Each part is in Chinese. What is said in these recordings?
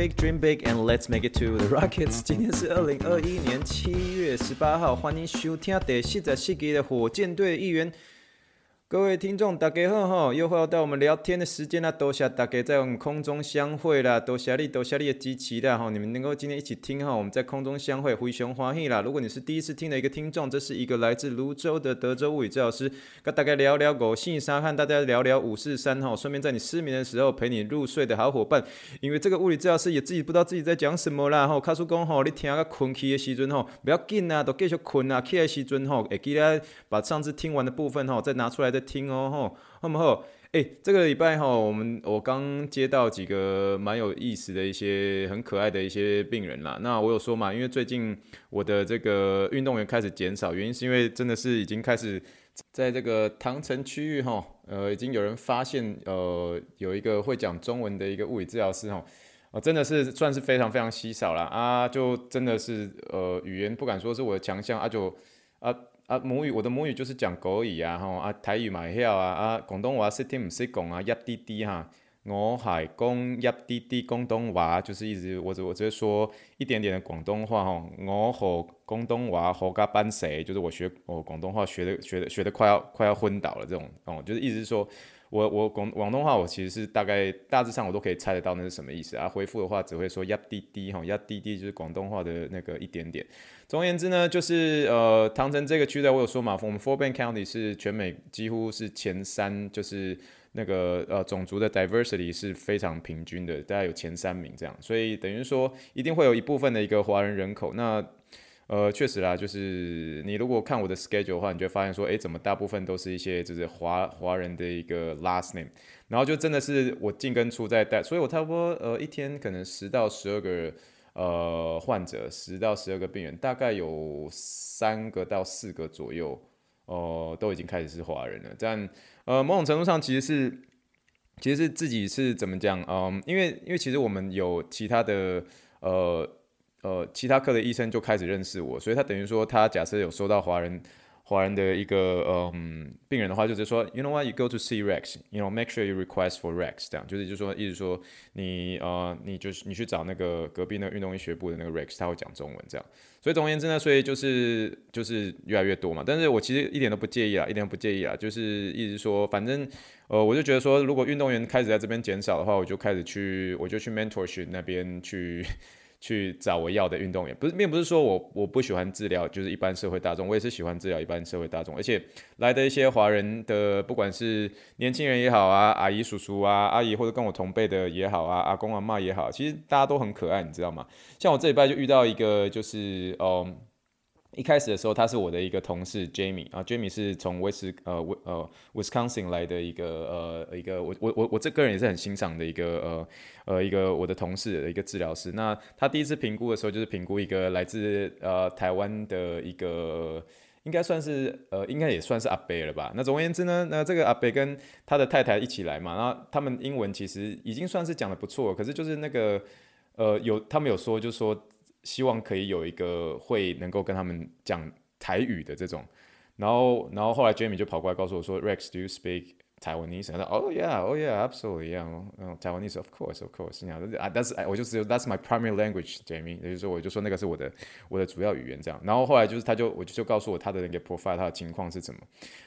big, dream big, and let's make it to the Rockets. 今天是二零二一年七月十八号，欢迎收听第四十四集的火箭队一员。各位听众，大家好哈！又回到我们聊天的时间啦，多谢大家在我们空中相会啦，多谢你，多谢你的支持啦哈！你们能够今天一起听哈，我们在空中相会，非常欢喜啦！如果你是第一次听的一个听众，这是一个来自泸州的德州物理治疗师，跟大家聊聊五四三，和大家聊聊五四三哈，顺便在你失眠的时候陪你入睡的好伙伴。因为这个物理治疗师也自己不知道自己在讲什么啦哈，卡叔讲吼，你听个困去的时阵吼，不要紧啊，都继续困啊，起来时阵吼，会记得把上次听完的部分吼再拿出来再听哦吼。那么好？哎，这个礼拜哈，我们我刚接到几个蛮有意思的一些很可爱的一些病人啦。那我有说嘛，因为最近我的这个运动员开始减少，原因是因为真的是已经开始在这个唐城区域哈，呃，已经有人发现呃有一个会讲中文的一个物理治疗师哈，呃，真的是算是非常非常稀少了啊，就真的是呃语言不敢说是我的强项啊，就啊。啊，母语我的母语就是讲国语啊，吼啊台语嘛会晓啊，啊广东话识听唔识讲啊，一啲啲哈，我系讲一啲啲广东话，就是一直我只我只会说一点点的广东话吼，我和广东话合加班谁，就是我学我广东话学的学的学的快要快要昏倒了这种哦，就是意思是说。我我广广东话我其实是大概大致上我都可以猜得到那是什么意思啊。回复的话只会说呀滴滴哈，呀滴滴就是广东话的那个一点点。总而言之呢，就是呃，唐城这个区的我有说嘛，我们 Four Bend County 是全美几乎是前三，就是那个呃种族的 diversity 是非常平均的，大概有前三名这样，所以等于说一定会有一部分的一个华人人口那。呃，确实啦，就是你如果看我的 schedule 的话，你就会发现说，诶，怎么大部分都是一些就是华华人的一个 last name，然后就真的是我进跟出在带，所以我差不多呃一天可能十到十二个呃患者，十到十二个病人，大概有三个到四个左右，哦、呃，都已经开始是华人了。但呃某种程度上其实是其实是自己是怎么讲，嗯、因为因为其实我们有其他的呃。呃，其他科的医生就开始认识我，所以他等于说，他假设有收到华人华人的一个嗯病人的话，就是说，you know what, you go to see Rex，you know, make sure you request for Rex，这样就是就说，意思说你呃，你就是你去找那个隔壁那个运动医学部的那个 Rex，他会讲中文这样。所以总而言之呢，所以就是就是越来越多嘛。但是我其实一点都不介意啊，一点都不介意啊，就是一直说，反正呃，我就觉得说，如果运动员开始在这边减少的话，我就开始去，我就去 mentorship 那边去。去找我要的运动员，不是，并不是说我我不喜欢治疗，就是一般社会大众，我也是喜欢治疗一般社会大众，而且来的一些华人的，不管是年轻人也好啊，阿姨叔叔啊，阿姨或者跟我同辈的也好啊，阿公阿妈也好，其实大家都很可爱，你知道吗？像我这礼拜就遇到一个，就是嗯。一开始的时候，他是我的一个同事 Jamie 啊，Jamie 是从威斯呃威呃 Wisconsin 来的一个呃一个我我我我这个人也是很欣赏的一个呃呃一个我的同事的一个治疗师。那他第一次评估的时候，就是评估一个来自呃台湾的一个应该算是呃应该也算是阿伯了吧。那总而言之呢，那这个阿伯跟他的太太一起来嘛，然后他们英文其实已经算是讲得不错，可是就是那个呃有他们有说就说。希望可以有一个会能够跟他们讲台语的这种，然后，然后后来 Jamie 就跑过来告诉我说，Rex，do you speak Taiwanese？他说，Oh yeah，Oh yeah，absolutely yeah，Taiwanese，of course，of course。然后啊，但是哎，我就只有 That's my primary language，Jamie。也就是说，我就说那个是我的我的主要语言这样。然后后来就是他就我就就告诉我他的那个 profile，他的情况是怎么，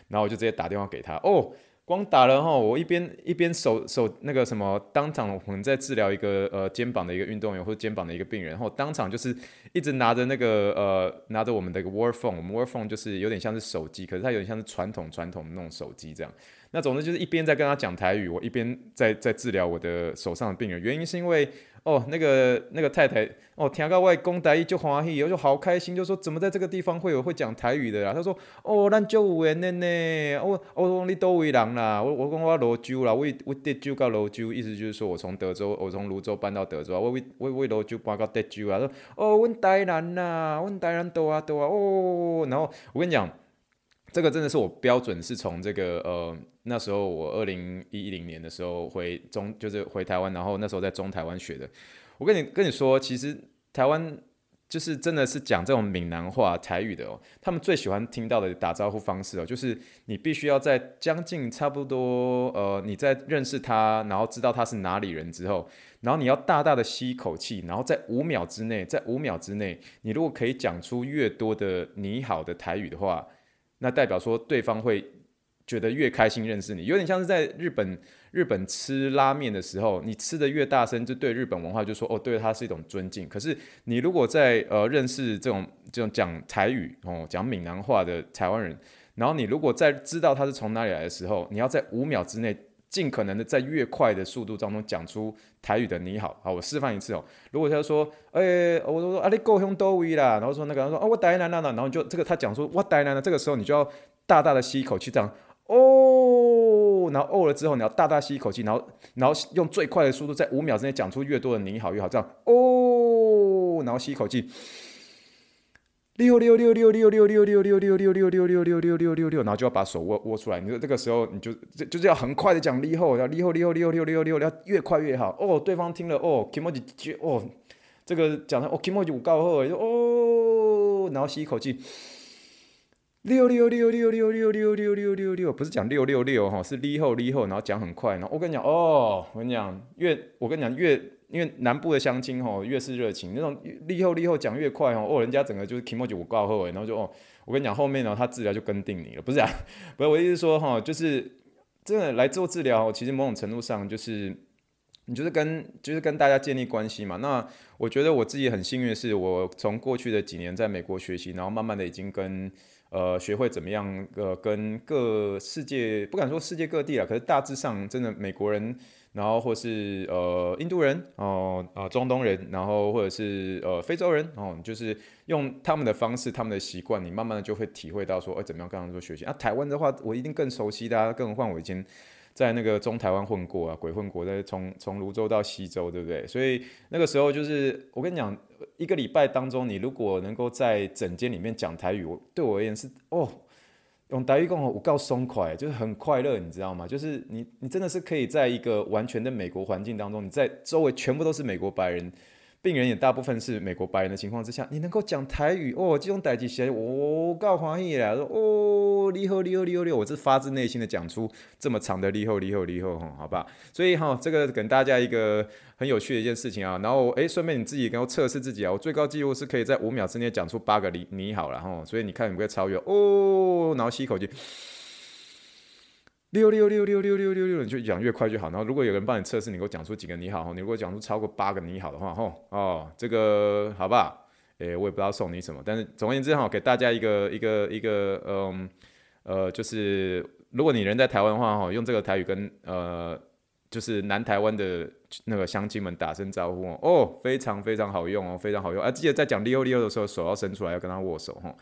然后我就直接打电话给他，哦。光打了哈，我一边一边手手那个什么，当场我们在治疗一个呃肩膀的一个运动员或者肩膀的一个病人，然后当场就是一直拿着那个呃拿着我们的一个 word phone，我们 word phone 就是有点像是手机，可是它有点像是传统传统的那种手机这样。那总之就是一边在跟他讲台语，我一边在在治疗我的手上的病人，原因是因为。哦，那个那个太太，哦，听到外公台语就欢喜，我就好开心，就说怎么在这个地方会有会讲台语的啦？他说，哦，咱就有缘的呢。我我讲你都位人啦，我我讲我芦洲啦，我我德州到芦洲，意思就是说我从德州，我从泸州搬到德州啊，我为我为芦洲搬到德州啊。说，哦，阮台南呐，阮台南多啊多啊，哦，然后我跟你讲。这个真的是我标准是从这个呃那时候我二零一零年的时候回中就是回台湾，然后那时候在中台湾学的。我跟你跟你说，其实台湾。就是真的是讲这种闽南话、台语的哦，他们最喜欢听到的打招呼方式哦，就是你必须要在将近差不多呃，你在认识他，然后知道他是哪里人之后，然后你要大大的吸一口气，然后在五秒之内，在五秒之内，你如果可以讲出越多的你好的台语的话，那代表说对方会觉得越开心认识你，有点像是在日本。日本吃拉面的时候，你吃的越大声，就对日本文化就说哦，对他是一种尊敬。可是你如果在呃认识这种这种讲台语哦，讲闽南话的台湾人，然后你如果在知道他是从哪里来的时候，你要在五秒之内，尽可能的在越快的速度当中讲出台语的你好。好，我示范一次哦。如果他说，哎、欸，我说啊，你够凶多威啦，然后说那个人说哦，我台南的，然后就这个他讲说我台南的，这个时候你就要大大的吸一口气，这样哦。然后哦了之后，你要大大吸一口气，然后然后用最快的速度，在五秒之内讲出越多的你好越好，这样哦，然后吸一口气，六六六六六六六六六六六六六六六六六六六，然后就要把手握握出来。你说这个时候你就就就是要很快的讲你好，要你好你好你好你好你好你好，要越快越好。哦，对方听了哦，kimochi 哦，这个讲的哦，kimochi 有够好哦，然后吸一口气。六六六六六六六六六六六，不是讲六六六哈，是立后立后，然后讲很快，然后我跟你讲哦，我跟你讲越我跟你讲越，因为南部的乡亲哈越是热情，那种立后立后讲越快哦，哦人家整个就是 kimochi 我挂后然后就哦，我跟你讲后面呢他治疗就跟定你了，不是啊，不是我意思说哈，就是真的来做治疗，其实某种程度上就是你就是跟就是跟大家建立关系嘛。那我觉得我自己很幸运的是，我从过去的几年在美国学习，然后慢慢的已经跟。呃，学会怎么样？呃，跟各世界不敢说世界各地啊，可是大致上真的美国人，然后或是呃印度人哦，啊、呃、中东人，然后或者是呃非洲人哦，就是用他们的方式、他们的习惯，你慢慢的就会体会到说，哎、怎么样跟他们做学习？啊，台湾的话，我一定更熟悉的、啊，更何况我以前在那个中台湾混过啊，鬼混过，在从从泸州到西州，对不对？所以那个时候就是我跟你讲。一个礼拜当中，你如果能够在整间里面讲台语，我对我而言是哦，用台语讲我够松快，就是很快乐，你知道吗？就是你你真的是可以在一个完全的美国环境当中，你在周围全部都是美国白人。病人也大部分是美国白人的情况之下，你能够讲台语哦，这种代志起来我够欢喜啦！说哦，你好，你好，你好，你好，我是发自内心的讲出这么长的你好，你好，你好，哈，好吧？所以哈，这个给大家一个很有趣的一件事情啊。然后哎，顺便你自己给我测试自己啊，我最高纪录是可以在五秒之内讲出八个你你好了哈。所以你看你不会超越哦，然后吸一口气。六六六六六六六六，你就讲越快越好。然后如果有人帮你测试，你给我讲出几个你好，你如果讲出超过八个你好的话，吼哦，这个好吧，诶，我也不知道送你什么，但是总而言之哈，给大家一个一个一个嗯呃，就是如果你人在台湾的话，哈，用这个台语跟呃就是南台湾的那个乡亲们打声招呼哦，非常非常好用哦，非常好用。啊，记得在讲六六的时候，手要伸出来，要跟他握手哈。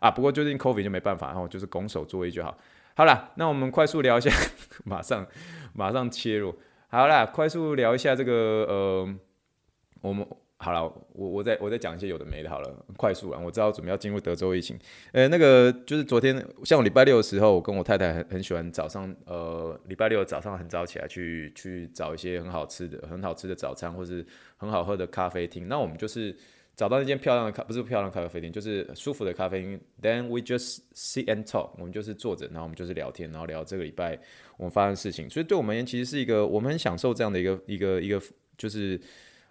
啊，不过最近 COVID 就没办法，然后就是拱手作揖就好。好了，那我们快速聊一下，马上马上切入。好了，快速聊一下这个呃，我们好了，我我再我再讲一些有的没的。好了，快速啊，我知道准备要进入德州疫情。呃，那个就是昨天，像我礼拜六的时候，我跟我太太很很喜欢早上，呃，礼拜六早上很早起来去去找一些很好吃的、很好吃的早餐，或是很好喝的咖啡厅。那我们就是。找到那间漂亮的咖，不是漂亮的咖啡厅，就是舒服的咖啡厅。Then we just sit and talk，我们就是坐着，然后我们就是聊天，然后聊这个礼拜我们发生的事情。所以对我们而言，其实是一个我们很享受这样的一个一个一个，就是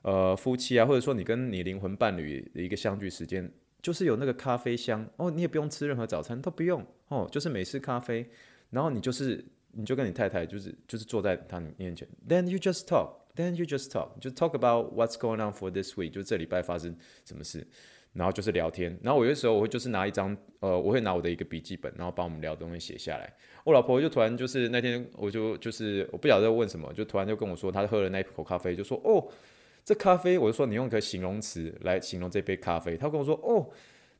呃夫妻啊，或者说你跟你灵魂伴侣的一个相聚时间，就是有那个咖啡香哦，你也不用吃任何早餐，都不用哦，就是美式咖啡，然后你就是你就跟你太太就是就是坐在他面前，Then you just talk。Then you just talk，就 talk about what's going on for this week，就这礼拜发生什么事，然后就是聊天。然后我有的时候我会就是拿一张，呃，我会拿我的一个笔记本，然后把我们聊的东西写下来。我老婆就突然就是那天我就就是我不晓得问什么，就突然就跟我说，她喝了那一口咖啡，就说哦，这咖啡，我就说你用一个形容词来形容这杯咖啡。她跟我说哦，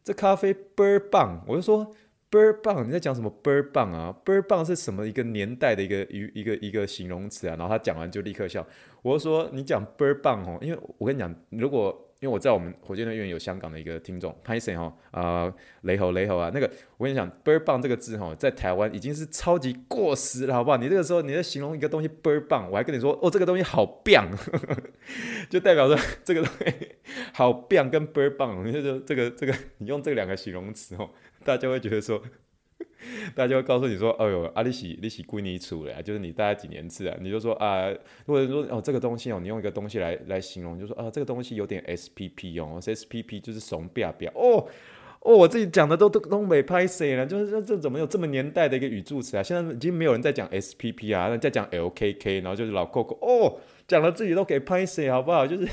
这咖啡倍儿棒，我就说。倍儿棒！你在讲什么倍儿棒啊？倍儿棒是什么一个年代的一个一一个一个形容词啊？然后他讲完就立刻笑。我就说你讲倍儿棒哦，因为我跟你讲，如果因为我在我们火箭队院有香港的一个听众，拍谁哈啊雷猴雷猴啊，那个我跟你讲，倍儿棒这个字哈，在台湾已经是超级过时了，好不好？你这个时候你在形容一个东西倍儿棒，我还跟你说哦，这个东西好棒，就代表说这个东西好棒跟倍儿棒，你就说这个这个你用这两个形容词哦，大家会觉得说。大家会告诉你说：“哎呦，阿里喜利息归你处了，就是你大概几年次啊？”你就说啊，如果说哦，这个东西哦，你用一个东西来来形容，就说啊，这个东西有点 SPP 哦，SPP 就是怂表表哦哦，我自己讲的都都东北拍谁了，就是这这怎么有这么年代的一个语助词啊？现在已经没有人在讲 SPP 啊，那在讲 LKK，然后就是老 Coco 哦，讲了自己都给拍谁，好不好？就是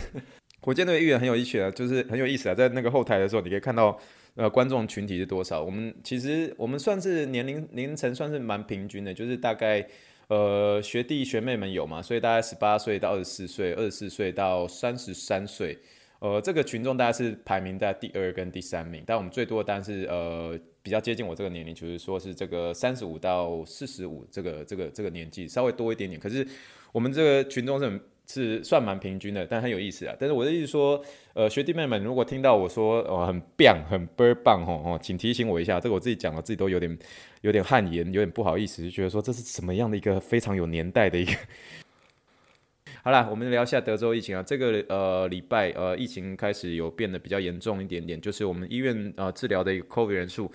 火箭队的议员很有意思啊，就是很有意思啊，在那个后台的时候，你可以看到。呃，观众群体是多少？我们其实我们算是年龄年龄层算是蛮平均的，就是大概呃学弟学妹们有嘛，所以大概十八岁到二十四岁，二十四岁到三十三岁，呃，这个群众大概是排名在第二跟第三名，但我们最多的当然是呃比较接近我这个年龄，就是说是这个三十五到四十五这个这个这个年纪稍微多一点点，可是我们这个群众是很。是算蛮平均的，但很有意思啊。但是我的意思说，呃，学弟妹们，如果听到我说哦很棒，很倍儿棒吼吼，请提醒我一下。这个我自己讲了，自己都有点有点汗颜，有点不好意思，就觉得说这是什么样的一个非常有年代的一个。好啦，我们聊一下德州疫情啊。这个呃礼拜呃疫情开始有变得比较严重一点点，就是我们医院呃治疗的一个 COVID 人数。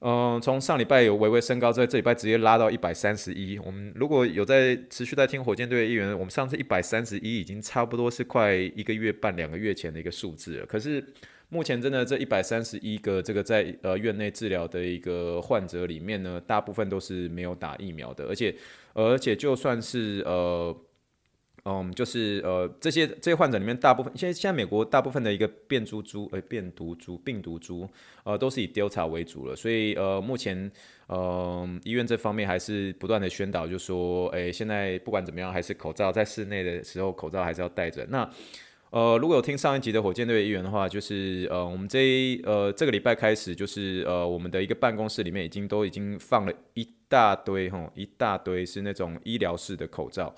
嗯，从上礼拜有微微升高，在这礼拜直接拉到一百三十一。我们如果有在持续在听火箭队的议员，我们上次一百三十一已经差不多是快一个月半、两个月前的一个数字了。可是目前真的这一百三十一个这个在呃院内治疗的一个患者里面呢，大部分都是没有打疫苗的，而且而且就算是呃。嗯，就是呃，这些这些患者里面，大部分现在现在美国大部分的一个变株株，呃，变毒株、病毒株，呃，都是以 Delta 为主了。所以呃，目前呃，医院这方面还是不断的宣导，就说，哎，现在不管怎么样，还是口罩在室内的时候，口罩还是要戴着。那呃，如果有听上一集的火箭队议员的话，就是呃，我们这一呃这个礼拜开始，就是呃，我们的一个办公室里面已经都已经放了一大堆哈，一大堆是那种医疗式的口罩。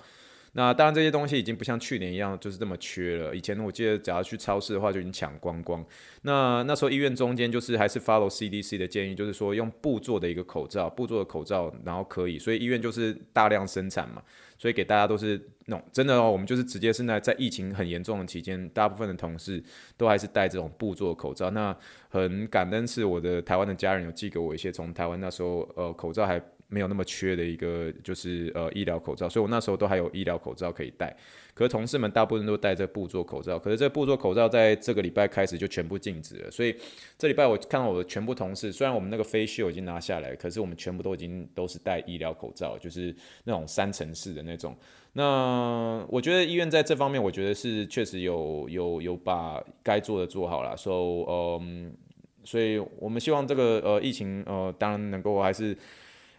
那当然，这些东西已经不像去年一样就是这么缺了。以前我记得，只要去超市的话，就已经抢光光。那那时候医院中间就是还是 follow CDC 的建议，就是说用布做的一个口罩，布做的口罩，然后可以，所以医院就是大量生产嘛，所以给大家都是那种真的哦，我们就是直接是在在疫情很严重的期间，大部分的同事都还是戴这种布做的口罩。那很感恩是我的台湾的家人有寄给我一些从台湾那时候呃口罩还。没有那么缺的一个就是呃医疗口罩，所以我那时候都还有医疗口罩可以戴。可是同事们大部分都戴着布做口罩，可是这布做口罩在这个礼拜开始就全部禁止了。所以这礼拜我看到我的全部同事，虽然我们那个 face shield 已经拿下来，可是我们全部都已经都是戴医疗口罩，就是那种三层式的那种。那我觉得医院在这方面，我觉得是确实有有有把该做的做好了。所以嗯，所以我们希望这个呃疫情呃当然能够还是。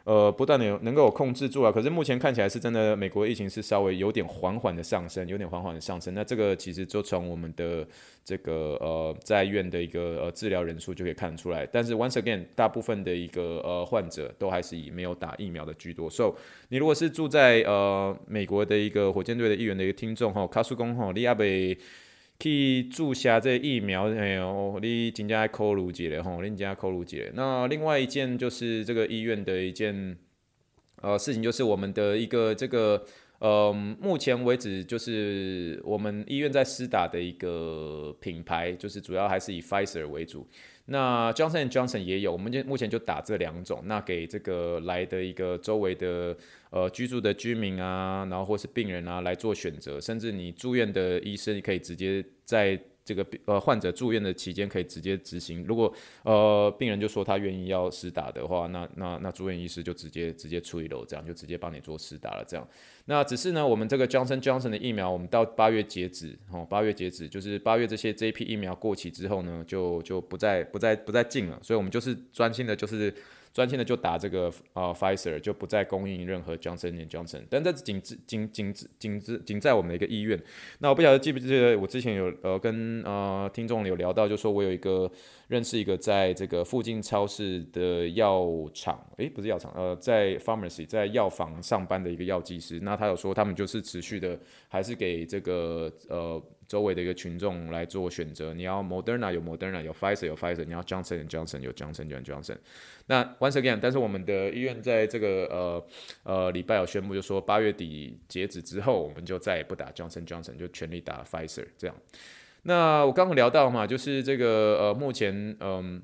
呃，不断的有能够有控制住啊，可是目前看起来是真的，美国疫情是稍微有点缓缓的上升，有点缓缓的上升。那这个其实就从我们的这个呃在院的一个呃治疗人数就可以看出来。但是 once again，大部分的一个呃患者都还是以没有打疫苗的居多。So，你如果是住在呃美国的一个火箭队的议员的一个听众哈，卡苏公哈，利亚贝。去注射这疫苗，哎呦，你真正要考虑一下吼，你真正要考虑一下。那另外一件就是这个医院的一件呃事情，就是我们的一个这个呃，目前为止就是我们医院在施打的一个品牌，就是主要还是以 Pfizer 为主。那 Johnson Johnson 也有，我们就目前就打这两种。那给这个来的一个周围的呃居住的居民啊，然后或是病人啊来做选择，甚至你住院的医生可以直接在。这个呃患者住院的期间可以直接执行，如果呃病人就说他愿意要施打的话，那那那住院医师就直接直接处理了，这样就直接帮你做施打了，这样。那只是呢，我们这个 Johnson Johnson 的疫苗，我们到八月截止，哦，八月截止，就是八月这些这一批疫苗过期之后呢，就就不再不再不再进了，所以我们就是专心的，就是。专心的就打这个呃 Pfizer 就不再供应任何 Johnson and Johnson，但这仅仅仅仅仅仅仅在我们的一个医院。那我不晓得记不记得我之前有呃跟呃听众有聊到，就说我有一个认识一个在这个附近超市的药厂，诶、不是药厂，呃，在 pharmacy 在药房上班的一个药剂师。那他有说他们就是持续的还是给这个呃。周围的一个群众来做选择。你要 Moderna 有 Moderna，有 Pfizer 有 Pfizer，你要 Johnson Johnson 有 Johnson Johnson。那 Once again，但是我们的医院在这个呃呃礼拜有宣布，就说八月底截止之后，我们就再也不打 Johnson Johnson，就全力打 Pfizer 这样。那我刚刚聊到嘛，就是这个呃目前嗯。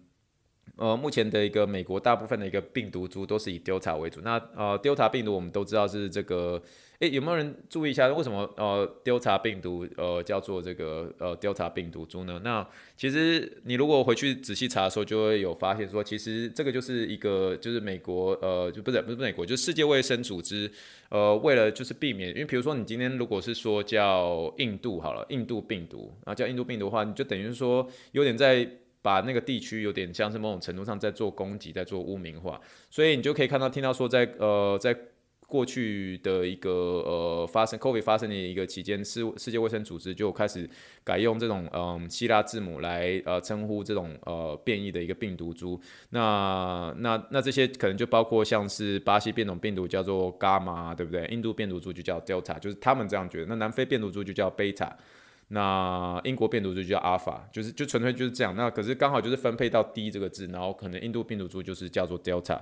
呃，目前的一个美国大部分的一个病毒株都是以 Delta 为主。那呃，Delta 病毒我们都知道是这个，诶，有没有人注意一下为什么呃 Delta 病毒呃叫做这个呃 Delta 病毒株呢？那其实你如果回去仔细查的时候，就会有发现说，其实这个就是一个就是美国呃就不是不是美国，就是世界卫生组织呃为了就是避免，因为比如说你今天如果是说叫印度好了，印度病毒啊叫印度病毒的话，你就等于说有点在。把那个地区有点像是某种程度上在做攻击，在做污名化，所以你就可以看到、听到说，在呃，在过去的一个呃发生 COVID 发生的一个期间，世世界卫生组织就开始改用这种嗯、希腊字母来呃称呼这种呃变异的一个病毒株。那那那这些可能就包括像是巴西变种病毒叫做伽马，对不对？印度变毒株就叫 Delta，就是他们这样觉得。那南非变毒株就叫贝塔。那英国病毒株就叫阿尔法，就是就纯粹就是这样。那可是刚好就是分配到 D 这个字，然后可能印度病毒株就是叫做 Delta。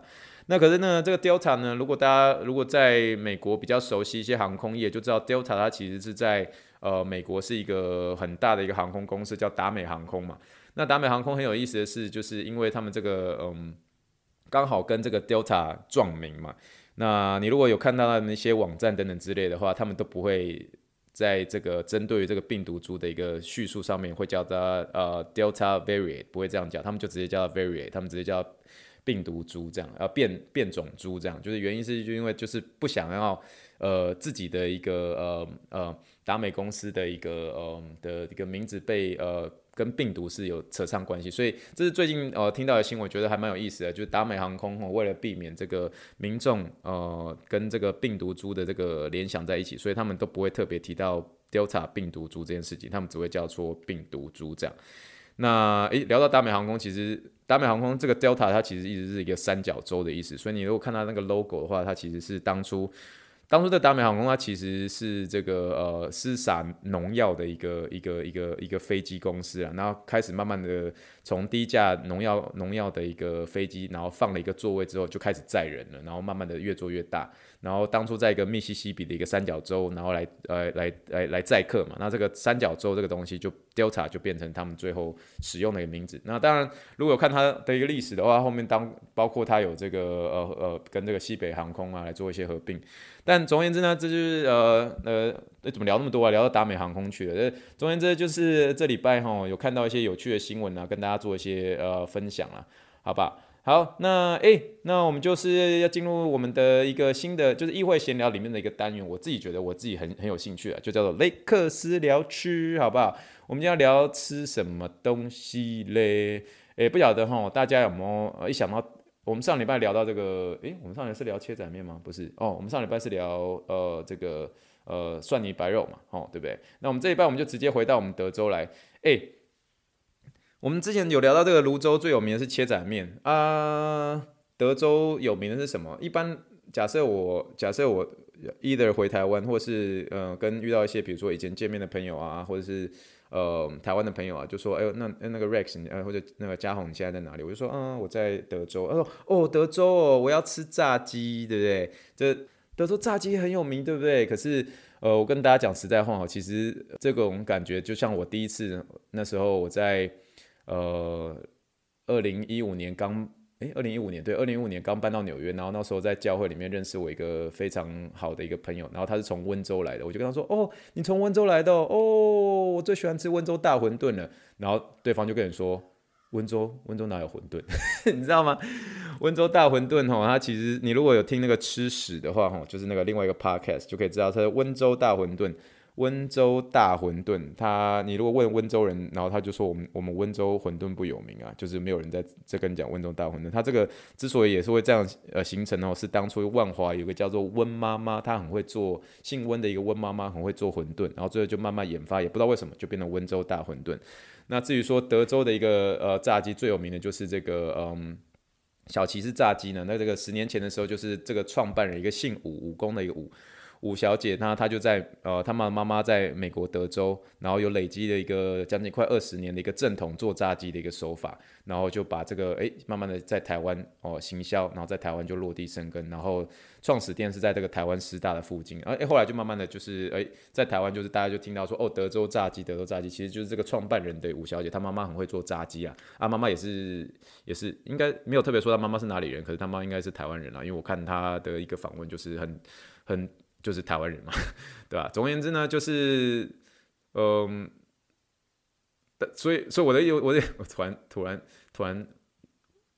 那可是呢，这个 Delta 呢，如果大家如果在美国比较熟悉一些航空业，就知道 Delta 它其实是在呃美国是一个很大的一个航空公司，叫达美航空嘛。那达美航空很有意思的是，就是因为他们这个嗯刚好跟这个 Delta 撞名嘛。那你如果有看到那些网站等等之类的话，他们都不会。在这个针对于这个病毒株的一个叙述上面，会叫它呃 Delta variant，不会这样叫，他们就直接叫 variant，他们直接叫病毒株这样，呃变变种株这样，就是原因是就因为就是不想要呃自己的一个呃呃达美公司的一个呃的一个名字被呃。跟病毒是有扯上关系，所以这是最近呃听到的新闻，觉得还蛮有意思的。就是达美航空为了避免这个民众呃跟这个病毒株的这个联想在一起，所以他们都不会特别提到 Delta 病毒株这件事情，他们只会叫做病毒株这样。那诶，聊到达美航空，其实达美航空这个 Delta 它其实一直是一个三角洲的意思，所以你如果看到那个 logo 的话，它其实是当初。当初的达美航空它其实是这个呃施洒农药的一个一个一个一个飞机公司啊，然后开始慢慢的从低价农药农药的一个飞机，然后放了一个座位之后就开始载人了，然后慢慢的越做越大。然后当初在一个密西西比的一个三角洲，然后来呃来来来载客嘛，那这个三角洲这个东西就 Delta 就变成他们最后使用的一个名字。那当然，如果看它的一个历史的话，后面当包括它有这个呃呃跟这个西北航空啊来做一些合并。但总而言之呢，这就是呃呃怎么聊那么多啊？聊到达美航空去了。这总而言之就是这礼拜哈有看到一些有趣的新闻啊，跟大家做一些呃分享啊，好吧？好，那诶、那我们就是要进入我们的一个新的，就是议会闲聊里面的一个单元。我自己觉得我自己很很有兴趣啊，就叫做雷克斯聊吃，好不好？我们今天要聊吃什么东西嘞？诶、不晓得哈，大家有没有一想到我们上礼拜聊到这个？诶、我们上礼拜是聊切仔面吗？不是哦，我们上礼拜是聊呃这个呃蒜泥白肉嘛，哦，对不对？那我们这一拜我们就直接回到我们德州来，诶、我们之前有聊到这个泸州最有名的是切仔面啊，德州有名的是什么？一般假设我假设我 either 回台湾，或是呃跟遇到一些比如说以前见面的朋友啊，或者是呃台湾的朋友啊，就说哎呦那那个 Rex 呃或者那个嘉宏你现在在哪里？我就说嗯我在德州。他说哦德州哦我要吃炸鸡，对不对？这德州炸鸡很有名，对不对？可是呃我跟大家讲实在话，其实这种感觉就像我第一次那时候我在。呃，二零一五年刚，诶，二零一五年对，二零一五年刚搬到纽约，然后那时候在教会里面认识我一个非常好的一个朋友，然后他是从温州来的，我就跟他说，哦，你从温州来的哦，我最喜欢吃温州大馄饨了，然后对方就跟你说，温州，温州哪有馄饨？你知道吗？温州大馄饨哈，它其实你如果有听那个吃屎的话吼，就是那个另外一个 podcast 就可以知道，它是温州大馄饨。温州大馄饨，他你如果问温州人，然后他就说我们我们温州馄饨不有名啊，就是没有人在在跟你讲温州大馄饨。他这个之所以也是会这样呃形成哦，是当初万华有个叫做温妈妈，她很会做姓温的一个温妈妈，很会做馄饨，然后最后就慢慢研发，也不知道为什么就变成温州大馄饨。那至于说德州的一个呃炸鸡最有名的就是这个嗯小骑士炸鸡呢，那这个十年前的时候就是这个创办人一个姓武武功的一个武。吴小姐，她她就在呃，她妈妈妈在美国德州，然后有累积了一个将近快二十年的一个正统做炸鸡的一个手法，然后就把这个诶，慢慢的在台湾哦行销，然后在台湾就落地生根，然后创始店是在这个台湾师大的附近，而诶后来就慢慢的就是诶，在台湾就是大家就听到说哦，德州炸鸡，德州炸鸡，其实就是这个创办人的吴小姐，她妈妈很会做炸鸡啊，啊妈妈也是也是应该没有特别说她妈妈是哪里人，可是她妈应该是台湾人啊，因为我看她的一个访问就是很很。就是台湾人嘛，对吧？总而言之呢，就是，嗯，所以，所以我的有，我的，我突然，突然，突然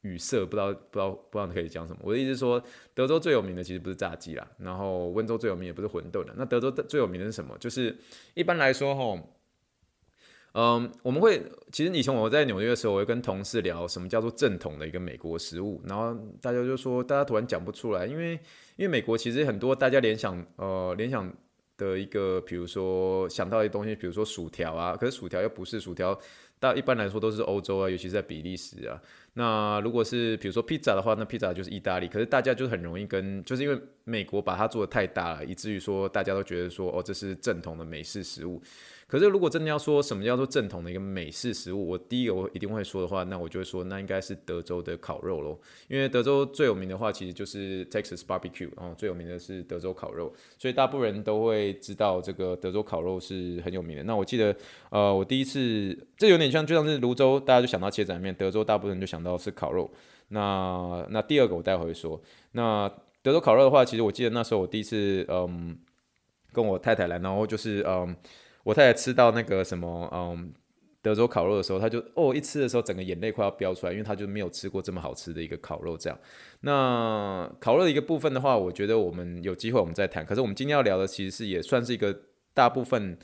语塞，不知道，不知道，不知道可以讲什么。我的意思说，德州最有名的其实不是炸鸡啦，然后温州最有名也不是馄饨的。那德州最有名的是什么？就是一般来说，吼。嗯，我们会其实以前我在纽约的时候，我会跟同事聊什么叫做正统的一个美国食物，然后大家就说，大家突然讲不出来，因为因为美国其实很多大家联想呃联想的一个，比如说想到的东西，比如说薯条啊，可是薯条又不是薯条，大一般来说都是欧洲啊，尤其是在比利时啊。那如果是比如说披萨的话，那披萨就是意大利，可是大家就很容易跟，就是因为美国把它做得太大了，以至于说大家都觉得说，哦，这是正统的美式食物。可是，如果真的要说什么叫做正统的一个美式食物，我第一个我一定会说的话，那我就会说，那应该是德州的烤肉喽。因为德州最有名的话，其实就是 Texas Barbecue，然哦，最有名的是德州烤肉，所以大部分人都会知道这个德州烤肉是很有名的。那我记得，呃，我第一次，这有点像就像是泸州，大家就想到切仔面，德州大部分人就想到是烤肉。那那第二个我待会会说。那德州烤肉的话，其实我记得那时候我第一次，嗯，跟我太太来，然后就是，嗯。我太太吃到那个什么，嗯，德州烤肉的时候，她就哦，一吃的时候，整个眼泪快要飙出来，因为她就没有吃过这么好吃的一个烤肉。这样，那烤肉的一个部分的话，我觉得我们有机会我们再谈。可是我们今天要聊的其实是也算是一个大部分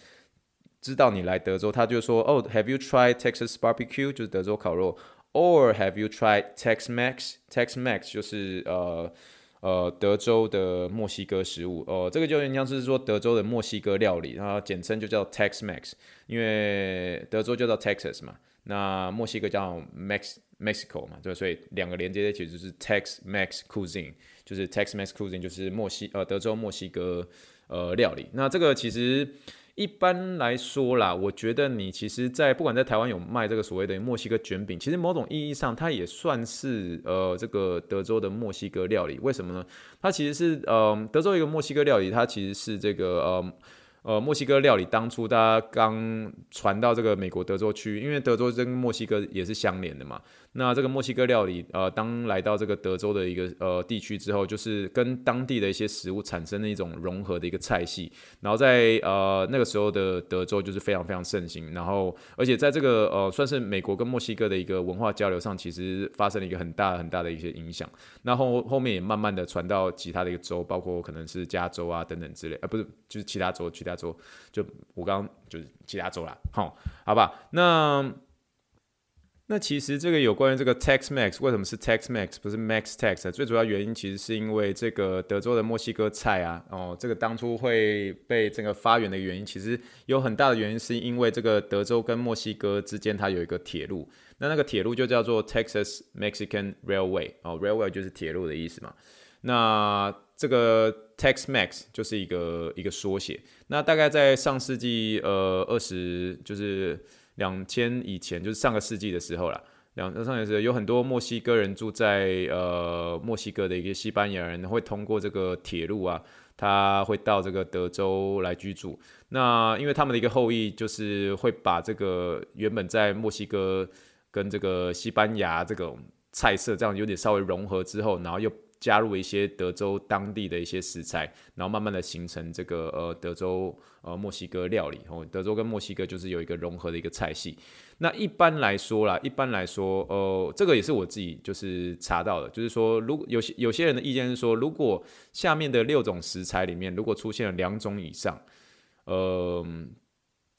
知道你来德州，他就说哦，Have you tried Texas barbecue？就是德州烤肉，or Have you tried Tex-Mex？Tex-Mex 就是呃。呃，德州的墨西哥食物，哦、呃，这个就像是说德州的墨西哥料理，然后简称就叫 Tex-Mex，因为德州就叫 Texas 嘛，那墨西哥叫 Mex Mexico 嘛，对，所以两个连接在一起就是 Tex-Mex Cuisine，就是 Tex-Mex Cuisine 就是墨西呃德州墨西哥呃料理，那这个其实。一般来说啦，我觉得你其实，在不管在台湾有卖这个所谓的墨西哥卷饼，其实某种意义上，它也算是呃这个德州的墨西哥料理。为什么呢？它其实是呃德州一个墨西哥料理，它其实是这个呃。呃，墨西哥料理当初大家刚传到这个美国德州区，因为德州跟墨西哥也是相连的嘛。那这个墨西哥料理，呃，当来到这个德州的一个呃地区之后，就是跟当地的一些食物产生了一种融合的一个菜系。然后在呃那个时候的德州就是非常非常盛行。然后而且在这个呃算是美国跟墨西哥的一个文化交流上，其实发生了一个很大很大的一些影响。那后后面也慢慢的传到其他的一个州，包括可能是加州啊等等之类，呃不是就是其他州其他。州就我刚刚就是其他州啦，好，好吧，那那其实这个有关于这个 Tex-Mex 为什么是 Tex-Mex 不是 Max Tex？最主要原因其实是因为这个德州的墨西哥菜啊，哦，这个当初会被这个发源的原因，其实有很大的原因是因为这个德州跟墨西哥之间它有一个铁路，那那个铁路就叫做 Texas Mexican Railway，哦，Railway 就是铁路的意思嘛，那这个 Tex-Mex 就是一个一个缩写。那大概在上世纪呃二十就是两千以前，就是上个世纪的时候啦。两上个世纪有很多墨西哥人住在呃墨西哥的一个西班牙人会通过这个铁路啊，他会到这个德州来居住。那因为他们的一个后裔就是会把这个原本在墨西哥跟这个西班牙这种菜色这样有点稍微融合之后，然后又。加入一些德州当地的一些食材，然后慢慢的形成这个呃德州呃墨西哥料理哦，德州跟墨西哥就是有一个融合的一个菜系。那一般来说啦，一般来说，呃，这个也是我自己就是查到的，就是说，如果有些有些人的意见是说，如果下面的六种食材里面如果出现了两种以上，呃，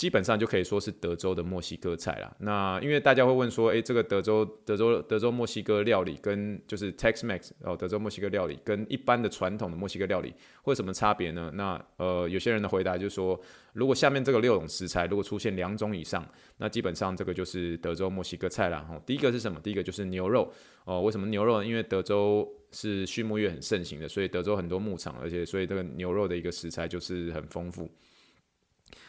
基本上就可以说是德州的墨西哥菜啦。那因为大家会问说，诶，这个德州德州德州墨西哥料理跟就是 Tex-Mex 哦，德州墨西哥料理跟一般的传统的墨西哥料理会有什么差别呢？那呃，有些人的回答就是说，如果下面这个六种食材如果出现两种以上，那基本上这个就是德州墨西哥菜啦。哦，第一个是什么？第一个就是牛肉哦。为什么牛肉？因为德州是畜牧业很盛行的，所以德州很多牧场，而且所以这个牛肉的一个食材就是很丰富。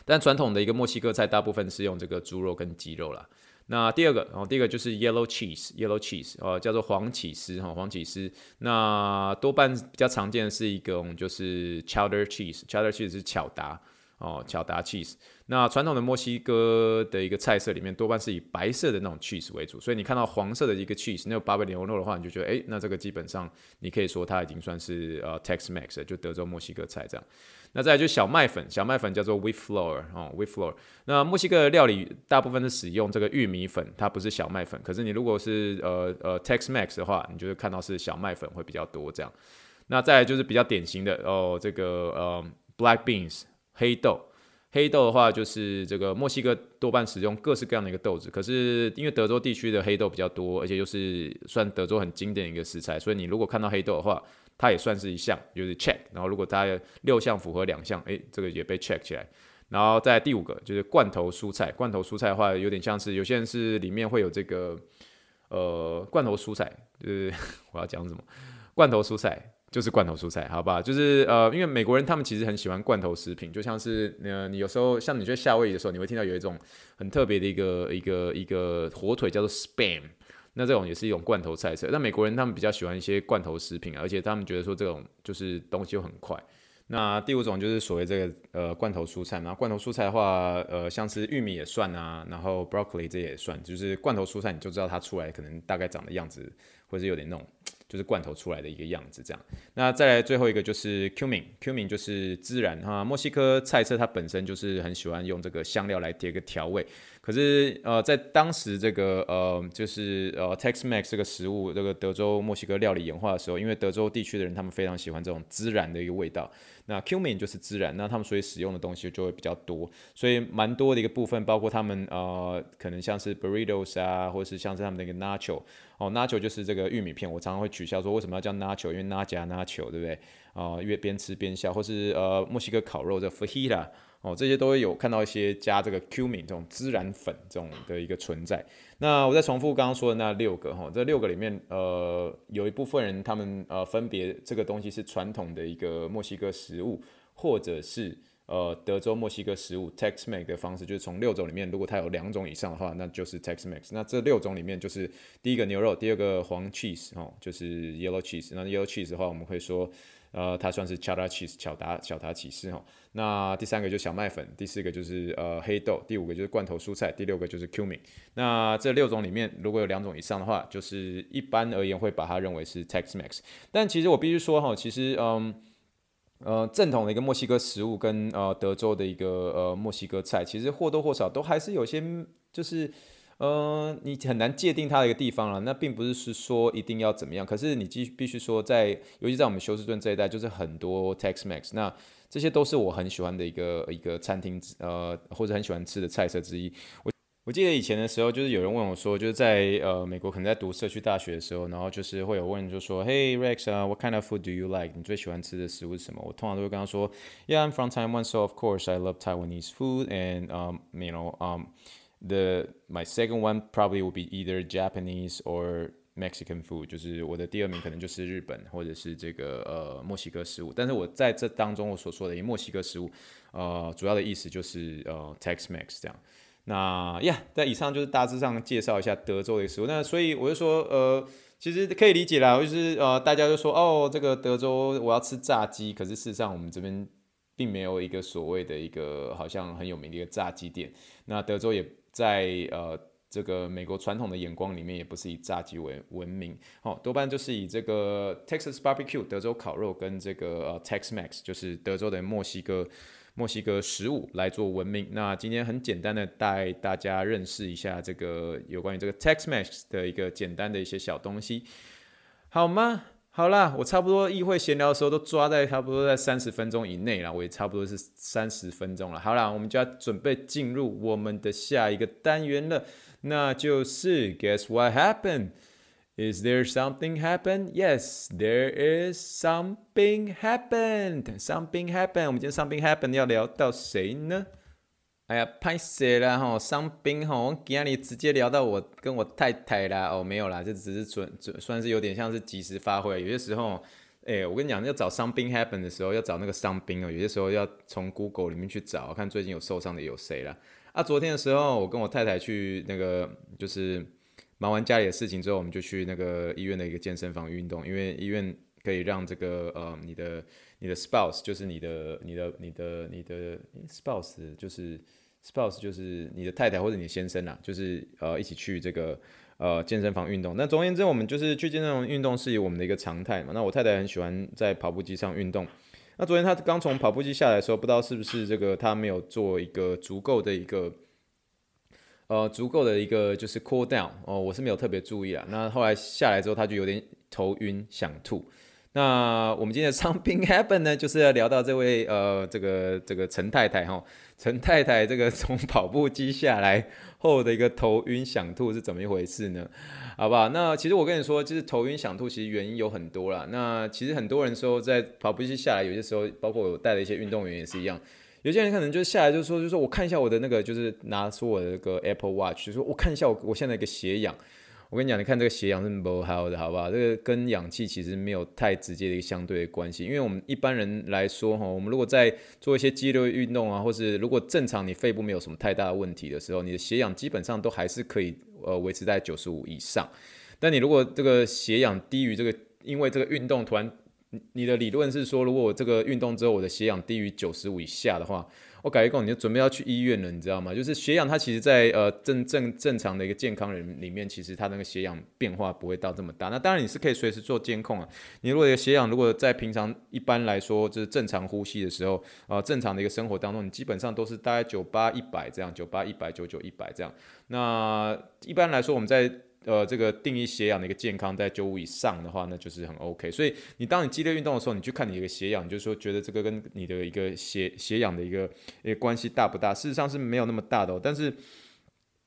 但传统的一个墨西哥菜，大部分是用这个猪肉跟鸡肉啦。那第二个，然后第一个就是 yellow cheese，yellow cheese，呃，叫做黄起司哈，黄起司。那多半比较常见的是一种就是 cheddar cheese，cheddar cheese 是巧达哦，巧达 cheese。那传统的墨西哥的一个菜色里面，多半是以白色的那种 cheese 为主，所以你看到黄色的一个 cheese，那个巴比牛肉的话，你就觉得，哎，那这个基本上你可以说它已经算是呃 Tex-Mex，就德州墨西哥菜这样。那再来就是小麦粉，小麦粉叫做 wheat flour 哦，wheat flour。那墨西哥的料理大部分是使用这个玉米粉，它不是小麦粉。可是你如果是呃呃 Tex-Mex 的话，你就会看到是小麦粉会比较多这样。那再来就是比较典型的哦，这个呃 black beans 黑豆，黑豆的话就是这个墨西哥多半使用各式各样的一个豆子。可是因为德州地区的黑豆比较多，而且又是算德州很经典的一个食材，所以你如果看到黑豆的话，它也算是一项，就是 check。然后如果它六项符合两项，诶，这个也被 check 起来。然后在第五个就是罐头蔬菜，罐头蔬菜的话有点像是有些人是里面会有这个呃罐头蔬菜，就是 我要讲什么？罐头蔬菜就是罐头蔬菜，好吧？就是呃，因为美国人他们其实很喜欢罐头食品，就像是呃，你有时候像你去夏威夷的时候，你会听到有一种很特别的一个一个一个火腿叫做 spam。那这种也是一种罐头菜色，那美国人他们比较喜欢一些罐头食品，而且他们觉得说这种就是东西又很快。那第五种就是所谓这个呃罐头蔬菜嘛，罐头蔬菜的话，呃像是玉米也算啊，然后 broccoli 这也算，就是罐头蔬菜你就知道它出来可能大概长的样子，或是有点那种。就是罐头出来的一个样子，这样。那再来最后一个就是 cumin，cumin 就是孜然哈。墨西哥菜色它本身就是很喜欢用这个香料来叠个调味。可是呃，在当时这个呃，就是呃 Tex-Mex 这个食物，这个德州墨西哥料理演化的时候，因为德州地区的人他们非常喜欢这种孜然的一个味道。那 cumin 就是孜然，那他们所以使用的东西就会比较多，所以蛮多的一个部分，包括他们呃，可能像是 burritos 啊，或者是像是他们的一个 nacho，哦，nacho 就是这个玉米片，我常常会取笑说为什么要叫 nacho，因为 nacho nacho 对不对？啊、呃，越边吃边笑，或是呃墨西哥烤肉的 fajita。哦，这些都会有看到一些加这个 cumin 这种孜然粉这种的一个存在。那我再重复刚刚说的那六个哈，这六个里面，呃，有一部分人他们呃分别这个东西是传统的一个墨西哥食物，或者是呃德州墨西哥食物 Tex-Mex 的方式，就是从六种里面，如果它有两种以上的话，那就是 Tex-Mex。那这六种里面就是第一个牛肉，第二个黄 cheese 哦，就是 yellow cheese。那 yellow cheese 的话，我们会说。呃，它算是 cheddar cheese，巧达巧达起司哈。那第三个就是小麦粉，第四个就是呃黑豆，第五个就是罐头蔬菜，第六个就是 cumin。那这六种里面，如果有两种以上的话，就是一般而言会把它认为是 Tex-Mex。但其实我必须说哈，其实嗯呃正统的一个墨西哥食物跟呃德州的一个呃墨西哥菜，其实或多或少都还是有些就是。呃，你很难界定它的一个地方了。那并不是是说一定要怎么样，可是你必必须说在，尤其在我们休斯顿这一带，就是很多 Tex-Mex，那这些都是我很喜欢的一个一个餐厅，呃，或者很喜欢吃的菜色之一。我我记得以前的时候，就是有人问我说，就是在呃美国可能在读社区大学的时候，然后就是会有问就说，Hey Rex 啊，what kind of food do you like？你最喜欢吃的食物是什么？我通常都会跟他说，Yeah，I'm from Taiwan, so of course I love Taiwanese food and um, you know um. The my second one probably will be either Japanese or Mexican food，就是我的第二名可能就是日本或者是这个呃墨西哥食物。但是我在这当中我所说的墨西哥食物，呃，主要的意思就是呃 Tex-Mex 这样。那呀，在以上就是大致上介绍一下德州的食物。那所以我就说，呃，其实可以理解啦，就是呃大家就说哦，这个德州我要吃炸鸡，可是事实上我们这边并没有一个所谓的一个好像很有名的一个炸鸡店。那德州也。在呃这个美国传统的眼光里面，也不是以炸鸡为闻名，哦，多半就是以这个 Texas Barbecue 德州烤肉跟这个呃 Tex-Mex 就是德州的墨西哥墨西哥食物来做闻名。那今天很简单的带大家认识一下这个有关于这个 Tex-Mex 的一个简单的一些小东西，好吗？好啦，我差不多议会闲聊的时候都抓在差不多在三十分钟以内了，我也差不多是三十分钟了。好啦，我们就要准备进入我们的下一个单元了，那就是 Guess what happened? Is there something happened? Yes, there is something happened. Something happened. 我们今天 something happened 要聊到谁呢？哎呀，拍谢啦吼，伤兵吼，我今日直接聊到我跟我太太啦，哦，没有啦，这只是准准算是有点像是即时发挥。有些时候，哎、我跟你讲，要找伤兵 happen 的时候，要找那个伤兵哦。有些时候要从 Google 里面去找，看最近有受伤的有谁啦。啊，昨天的时候，我跟我太太去那个，就是忙完家里的事情之后，我们就去那个医院的一个健身房运动，因为医院可以让这个呃，你的。你的 spouse 就是你的、你的、你的、你的 spouse 就是 spouse 就是你的太太或者你的先生啦，就是呃一起去这个呃健身房运动。那总而言之，我们就是去健身房运动是我们的一个常态嘛。那我太太很喜欢在跑步机上运动。那昨天她刚从跑步机下来的时候，不知道是不是这个她没有做一个足够的一个呃足够的一个就是 cool down 哦，我是没有特别注意啊。那后来下来之后，她就有点头晕想吐。那我们今天的 something happen 呢，就是要聊到这位呃，这个这个陈太太哈，陈太太这个从跑步机下来后的一个头晕想吐是怎么一回事呢？好不好？那其实我跟你说，就是头晕想吐，其实原因有很多啦。那其实很多人说在跑步机下来，有些时候包括我带的一些运动员也是一样，有些人可能就下来就说，就说我看一下我的那个，就是拿出我的那个 Apple Watch，就说我看一下我我现在一个血氧。我跟你讲，你看这个血氧是不好的，好不好？这个跟氧气其实没有太直接的一个相对的关系，因为我们一般人来说，哈，我们如果在做一些肌肉运动啊，或是如果正常你肺部没有什么太大的问题的时候，你的血氧基本上都还是可以呃维持在九十五以上。但你如果这个血氧低于这个，因为这个运动突然，你的理论是说，如果我这个运动之后我的血氧低于九十五以下的话。我改一讲，你就准备要去医院了，你知道吗？就是血氧，它其实在呃正正正常的一个健康人里面，其实它那个血氧变化不会到这么大。那当然你是可以随时做监控啊。你如果的血氧如果在平常一般来说就是正常呼吸的时候，呃正常的一个生活当中，你基本上都是大概九八一百这样，九八一百九九一百这样。那一般来说我们在呃，这个定义血氧的一个健康在九五以上的话，那就是很 OK。所以你当你激烈运动的时候，你去看你的血氧，你就说觉得这个跟你的一个血血氧的一个一个关系大不大？事实上是没有那么大的哦。但是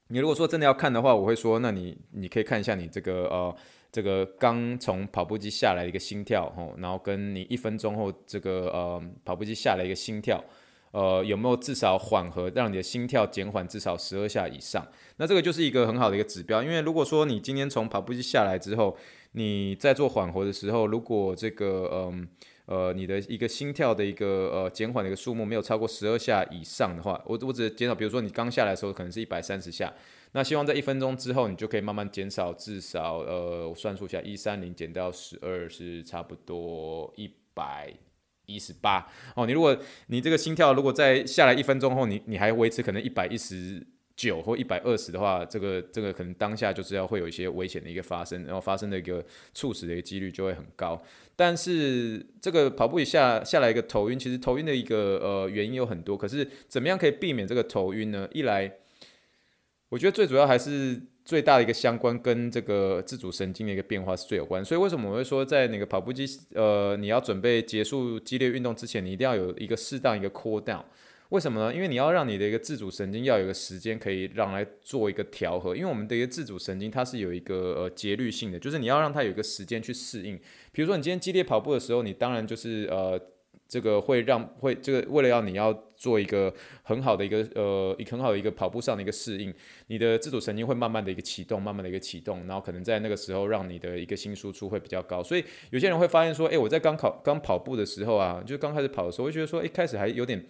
你如果说真的要看的话，我会说，那你你可以看一下你这个呃这个刚从跑步机下来的一个心跳吼，然后跟你一分钟后这个呃跑步机下来一个心跳。呃，有没有至少缓和，让你的心跳减缓至少十二下以上？那这个就是一个很好的一个指标。因为如果说你今天从跑步机下来之后，你在做缓和的时候，如果这个嗯呃，你的一个心跳的一个呃减缓的一个数目没有超过十二下以上的话，我我只减少，比如说你刚下来的时候可能是一百三十下，那希望在一分钟之后，你就可以慢慢减少至少呃我算数下一三零减到十二是差不多一百。一十八哦，你如果你这个心跳如果在下来一分钟后，你你还维持可能一百一十九或一百二十的话，这个这个可能当下就是要会有一些危险的一个发生，然后发生的一个猝死的一个几率就会很高。但是这个跑步一下下来一个头晕，其实头晕的一个呃原因有很多，可是怎么样可以避免这个头晕呢？一来，我觉得最主要还是。最大的一个相关跟这个自主神经的一个变化是最有关，所以为什么我会说在那个跑步机，呃，你要准备结束激烈运动之前，你一定要有一个适当一个 cool down。为什么呢？因为你要让你的一个自主神经要有一个时间可以让来做一个调和，因为我们的一个自主神经它是有一个呃节律性的，就是你要让它有一个时间去适应。比如说你今天激烈跑步的时候，你当然就是呃。这个会让会这个为了要你要做一个很好的一个呃一个很好的一个跑步上的一个适应，你的自主神经会慢慢的一个启动，慢慢的一个启动，然后可能在那个时候让你的一个心输出会比较高。所以有些人会发现说，诶，我在刚考刚跑步的时候啊，就刚开始跑的时候，会觉得说，一开始还有点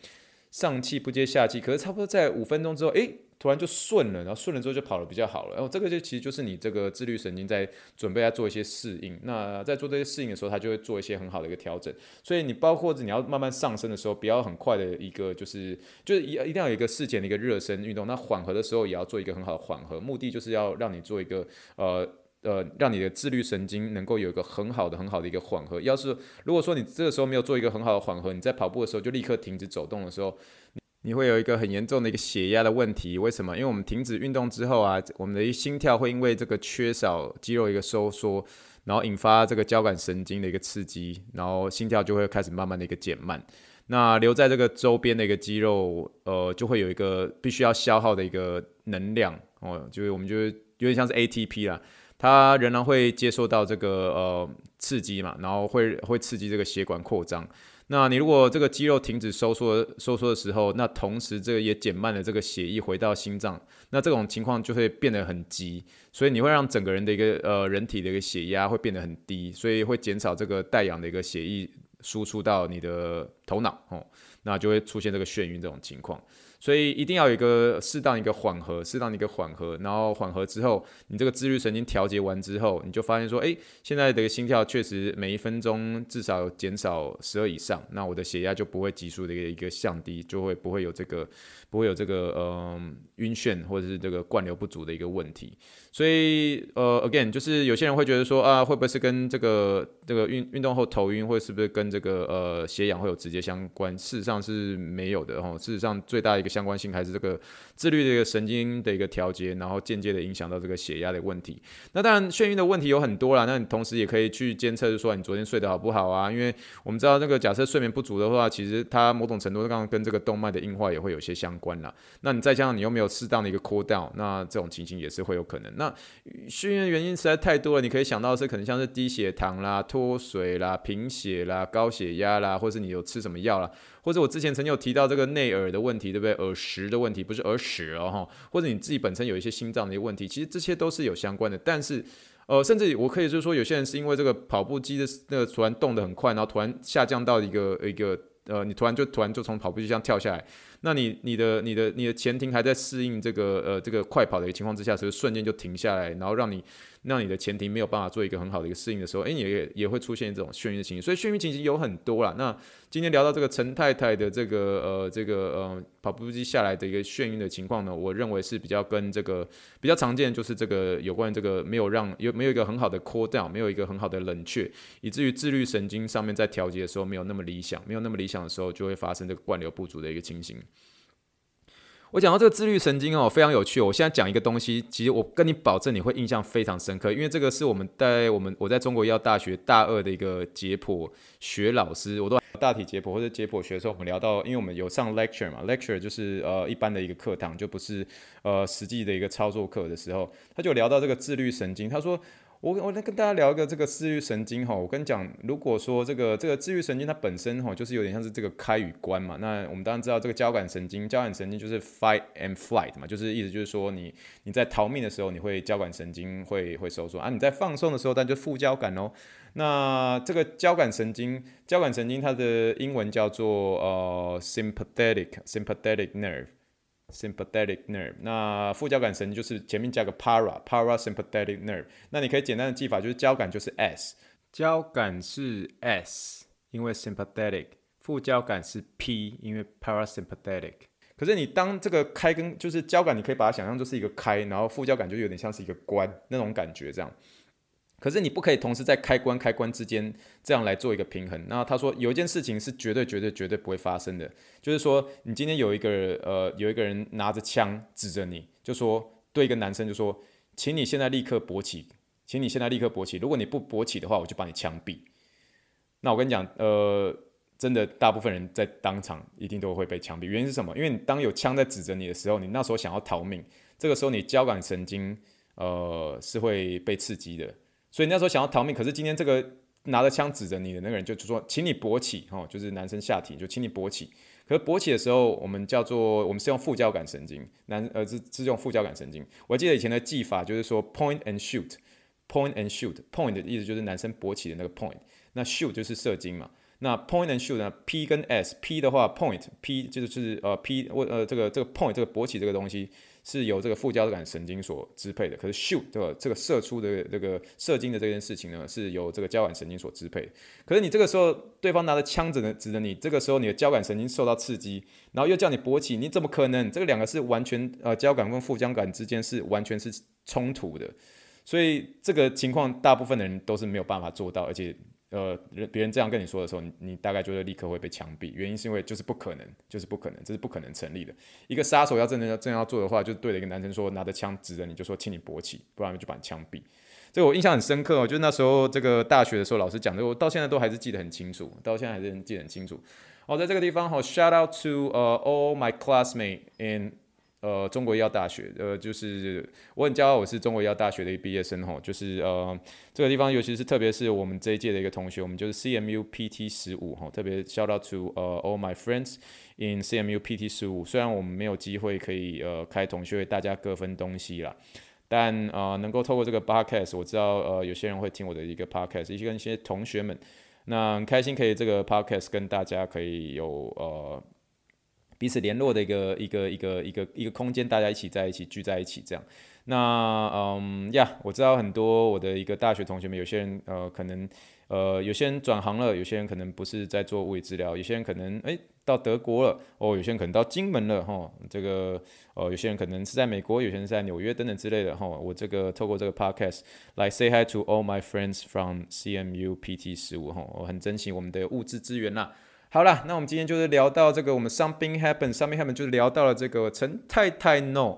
上气不接下气，可是差不多在五分钟之后，诶。突然就顺了，然后顺了之后就跑得比较好了。然后这个就其实就是你这个自律神经在准备要做一些适应。那在做这些适应的时候，它就会做一些很好的一个调整。所以你包括你要慢慢上升的时候，不要很快的一个就是就是一一定要有一个事前的一个热身运动。那缓和的时候也要做一个很好的缓和，目的就是要让你做一个呃呃，让你的自律神经能够有一个很好的很好的一个缓和。要是如果说你这个时候没有做一个很好的缓和，你在跑步的时候就立刻停止走动的时候。你会有一个很严重的一个血压的问题，为什么？因为我们停止运动之后啊，我们的心跳会因为这个缺少肌肉一个收缩，然后引发这个交感神经的一个刺激，然后心跳就会开始慢慢的一个减慢。那留在这个周边的一个肌肉，呃，就会有一个必须要消耗的一个能量哦，就是我们就是有点像是 ATP 啦，它仍然会接受到这个呃刺激嘛，然后会会刺激这个血管扩张。那你如果这个肌肉停止收缩收缩的时候，那同时这个也减慢了这个血液回到心脏，那这种情况就会变得很急，所以你会让整个人的一个呃人体的一个血压会变得很低，所以会减少这个带氧的一个血液输出到你的头脑哦，那就会出现这个眩晕这种情况。所以一定要有一个适当一个缓和，适当的一个缓和，然后缓和之后，你这个自律神经调节完之后，你就发现说，哎，现在的心跳确实每一分钟至少减少十二以上，那我的血压就不会急速的一个一个降低，就会不会有这个不会有这个呃晕眩或者是这个灌流不足的一个问题。所以呃，again，就是有些人会觉得说啊，会不会是跟这个这个运运动后头晕，或者是不是跟这个呃血氧会有直接相关？事实上是没有的哈。事实上最大的一个相关性还是这个自律的一个神经的一个调节，然后间接的影响到这个血压的问题。那当然眩晕的问题有很多啦，那你同时也可以去监测，就说你昨天睡得好不好啊？因为我们知道那个假设睡眠不足的话，其实它某种程度上跟这个动脉的硬化也会有些相关了。那你再加上你又没有适当的一个 cool down，那这种情形也是会有可能。那训练原因实在太多了，你可以想到是可能像是低血糖啦、脱水啦、贫血啦、高血压啦，或是你有吃什么药啦，或者我之前曾经有提到这个内耳的问题，对不对？耳石的问题不是耳屎哦哈，或者你自己本身有一些心脏的一个问题，其实这些都是有相关的。但是，呃，甚至我可以就是说，有些人是因为这个跑步机的那个突然动得很快，然后突然下降到一个一个呃，你突然就突然就从跑步机上跳下来。那你你的你的你的前庭还在适应这个呃这个快跑的一个情况之下，所以瞬间就停下来，然后让你让你的前庭没有办法做一个很好的一个适应的时候，诶，也也会出现这种眩晕的情形。所以眩晕情形有很多啦。那今天聊到这个陈太太的这个呃这个呃跑步机下来的一个眩晕的情况呢，我认为是比较跟这个比较常见，就是这个有关这个没有让有没有一个很好的 cool down，没有一个很好的冷却，以至于自律神经上面在调节的时候没有那么理想，没有那么理想的时候，就会发生这个灌流不足的一个情形。我讲到这个自律神经哦，非常有趣。我现在讲一个东西，其实我跟你保证你会印象非常深刻，因为这个是我们在我们我在中国医药大学大二的一个解剖学老师，我都大体解剖或者解剖学的时候，我们聊到，因为我们有上 lecture 嘛，lecture 就是呃一般的一个课堂，就不是呃实际的一个操作课的时候，他就聊到这个自律神经，他说。我我来跟大家聊一个这个自律神经哈，我跟你讲，如果说这个这个自律神经它本身哈，就是有点像是这个开与关嘛。那我们当然知道这个交感神经，交感神经就是 fight and flight 嘛，就是意思就是说你你在逃命的时候，你会交感神经会会收缩啊；你在放松的时候，但就副交感哦。那这个交感神经，交感神经它的英文叫做呃 sympathetic sympathetic nerve。Sympathetic nerve，那副交感神经就是前面加个 para，parasympathetic nerve。那你可以简单的记法就是交感就是 S，交感是 S，因为 sympathetic，副交感是 P，因为 parasympathetic。可是你当这个开跟就是交感，你可以把它想象就是一个开，然后副交感就有点像是一个关那种感觉这样。可是你不可以同时在开关开关之间这样来做一个平衡。那他说有一件事情是绝对绝对绝对不会发生的，就是说你今天有一个呃有一个人拿着枪指着你，就说对一个男生就说，请你现在立刻勃起，请你现在立刻勃起，如果你不勃起的话，我就把你枪毙。那我跟你讲，呃，真的大部分人在当场一定都会被枪毙。原因是什么？因为你当有枪在指着你的时候，你那时候想要逃命，这个时候你交感神经呃是会被刺激的。所以那时候想要逃命，可是今天这个拿着枪指着你的那个人就就说，请你勃起，哦，就是男生下体，就请你勃起。可是勃起的时候，我们叫做我们是用副交感神经，男呃是是用副交感神经。我记得以前的技法就是说 point and shoot，point and shoot，point 的意思就是男生勃起的那个 point，那 shoot 就是射精嘛。那 point and shoot 呢，P 跟 S，P 的话 point，P 就是呃 P 或呃这个这个 point 这个勃起这个东西。是由这个副交感神经所支配的，可是 shoot 这个这个射出的这个射精的这件事情呢，是由这个交感神经所支配的。可是你这个时候对方拿着枪指着指着你，这个时候你的交感神经受到刺激，然后又叫你勃起，你怎么可能？这个两个是完全呃交感跟副交感之间是完全是冲突的，所以这个情况大部分的人都是没有办法做到，而且。呃，人别人这样跟你说的时候，你你大概就会立刻会被枪毙。原因是因为就是不可能，就是不可能，这是不可能成立的。一个杀手要真的要真要做的话，就对着一个男生说，拿着枪指着你就说，请你勃起，不然就把你枪毙。这个我印象很深刻哦，就那时候这个大学的时候老师讲的，我到现在都还是记得很清楚，到现在还是记得很清楚。好，在这个地方好，shout out to 呃、uh, all my classmates in 呃中国医药大学，呃就是我很骄傲我是中国医药大学的一个毕业生哈，就是呃这个地方尤其是特别是我们这一届的一个同学，我们就是 CMU PT 十五哈，特别 shout out to 呃、all my friends in CMU PT 十五，虽然我们没有机会可以呃开同学会，大家各分东西啦，但呃能够透过这个 podcast，我知道呃有些人会听我的一个 podcast，一些跟一些同学们。那很开心可以这个 podcast 跟大家可以有呃彼此联络的一个一个一个一个一个空间，大家一起在一起聚在一起这样。那嗯呀，我知道很多我的一个大学同学们，有些人呃可能。呃，有些人转行了，有些人可能不是在做物理治疗，有些人可能诶到德国了，哦，有些人可能到金门了，哈、这个呃，有些人可能是在美国，有些人是在纽约等等之类的，哈、我这个透过这个 podcast 来 say hi to all my friends from CMU PT 十五，哈，我很珍惜我们的物质资源啦。好了，那我们今天就是聊到这个，我们 something happen，something happen 就是聊到了这个陈太太 no。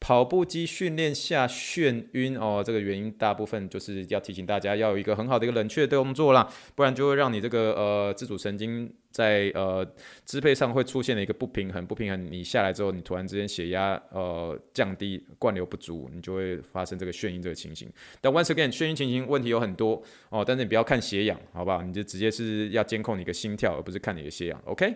跑步机训练下眩晕哦，这个原因大部分就是要提醒大家要有一个很好的一个冷却动作啦，不然就会让你这个呃自主神经在呃支配上会出现了一个不平衡，不平衡你下来之后，你突然之间血压呃降低，灌流不足，你就会发生这个眩晕这个情形。但 once again，眩晕情形问题有很多哦，但是你不要看血氧，好不好？你就直接是要监控你的心跳，而不是看你的血氧，OK？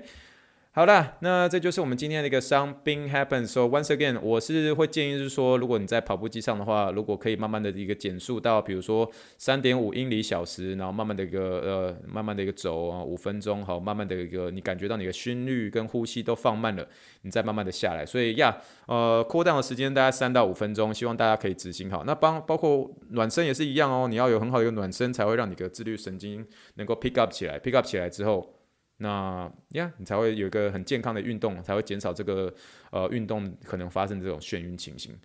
好啦，那这就是我们今天的一个 something happens。So once again，我是会建议是说，如果你在跑步机上的话，如果可以慢慢的一个减速到，比如说三点五英里小时，然后慢慢的一个呃，慢慢的一个走啊，五分钟，好，慢慢的一个你感觉到你的心率跟呼吸都放慢了，你再慢慢的下来。所以呀，呃，cool down 的时间大概三到五分钟，希望大家可以执行好。那帮包括暖身也是一样哦，你要有很好的一个暖身，才会让你的自律神经能够 pick up 起来，pick up 起来之后。那呀，你才会有一个很健康的运动，才会减少这个呃运动可能发生这种眩晕情形。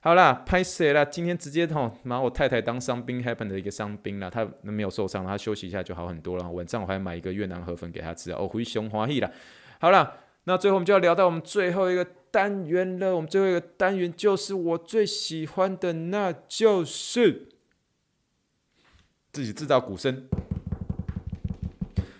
好啦，拍摄啦，今天直接吼拿我太太当伤兵 happen 的一个伤兵啦，她没有受伤，她休息一下就好很多了。晚上我还买一个越南河粉给她吃，哦，回熊欢喜啦。好啦，那最后我们就要聊到我们最后一个单元了，我们最后一个单元就是我最喜欢的，那就是自己制造鼓声。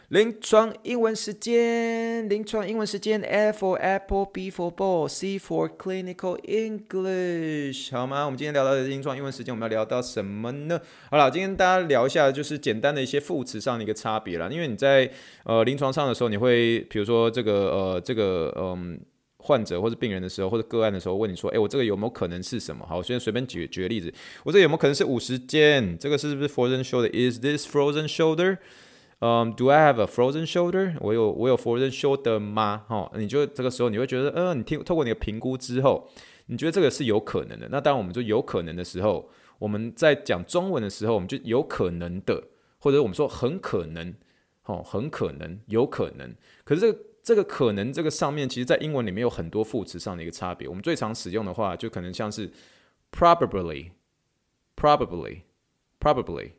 临床英文时间，临床英文时间，A for Apple，B for Ball，C for Clinical English，好吗？我们今天聊到的临床英文时间，我们要聊到什么呢？好了，今天大家聊一下，就是简单的一些副词上的一个差别啦。因为你在呃临床上的时候，你会比如说这个呃这个嗯、患者或者病人的时候，或者个案的时候，问你说，诶，我这个有没有可能是什么？好，我先随便举举个例子，我这有没有可能是五十肩？这个是不是 frozen shoulder？Is this frozen shoulder？嗯、，Do I have a frozen shoulder？我有我有 frozen shoulder 吗？哈，你就这个时候你会觉得，嗯、你听透过你的评估之后，你觉得这个是有可能的。那当然，我们就有可能的时候，我们在讲中文的时候，我们就有可能的，或者我们说很可能，哦，很可能，有可能。可是这个这个可能这个上面，其实在英文里面有很多副词上的一个差别。我们最常使用的话，就可能像是 probably，probably，probably。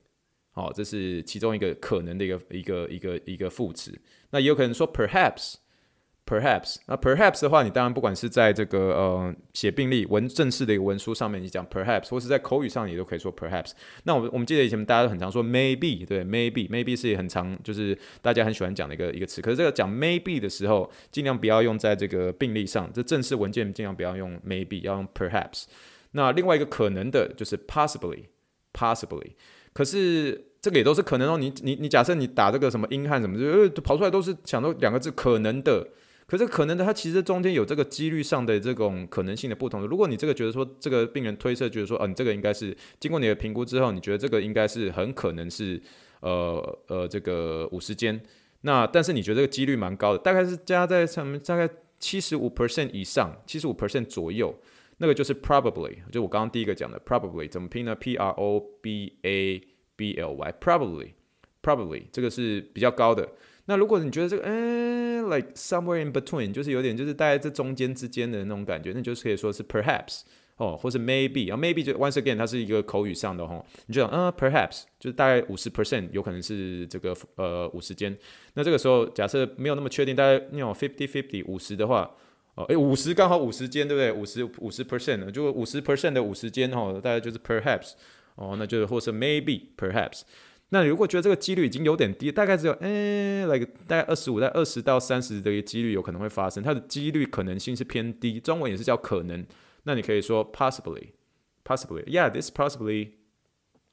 好，这是其中一个可能的一个一个一个一个副词。那也有可能说 perhaps，perhaps。那 perhaps 的话，你当然不管是在这个呃写病历文正式的一个文书上面，你讲 perhaps，或是在口语上，你都可以说 perhaps。那我们我们记得以前大家都很常说 maybe，对，maybe，maybe 是很常就是大家很喜欢讲的一个一个词。可是这个讲 maybe 的时候，尽量不要用在这个病历上，这正式文件尽量不要用 maybe，要用 perhaps。那另外一个可能的就是 possibly，possibly。可是这个也都是可能哦。你你你假设你打这个什么英汉什么，就呃跑出来都是想到两个字可能的。可是可能的，它其实中间有这个几率上的这种可能性的不同。如果你这个觉得说这个病人推测觉得说，嗯、这个应该是经过你的评估之后，你觉得这个应该是很可能是呃呃这个五十间。那但是你觉得这个几率蛮高的，大概是加在什么大概七十五 percent 以上，七十五 percent 左右。那个就是 probably，就我刚刚第一个讲的 probably 怎么拼呢？P R O B A B L Y，probably，probably 这个是比较高的。那如果你觉得这个，嗯，like somewhere in between，就是有点就是大概这中间之间的那种感觉，那就是可以说是 perhaps 哦，或是 maybe 啊，maybe 就 once again 它是一个口语上的吼，你就讲，嗯，perhaps 就是大概五十 percent 有可能是这个呃五十间。那这个时候假设没有那么确定，大概那种 fifty fifty 五十的话。哦，诶，五十刚好五十间，对不对？五十五十 percent，就五十 percent 的五十间，哈，大概就是 perhaps，哦，那就是或是 maybe perhaps。那你如果觉得这个几率已经有点低，大概只有诶，like 大概二十五在二十到三十的一个几率有可能会发生，它的几率可能性是偏低，中文也是叫可能。那你可以说 possibly，possibly，yeah，this possibly。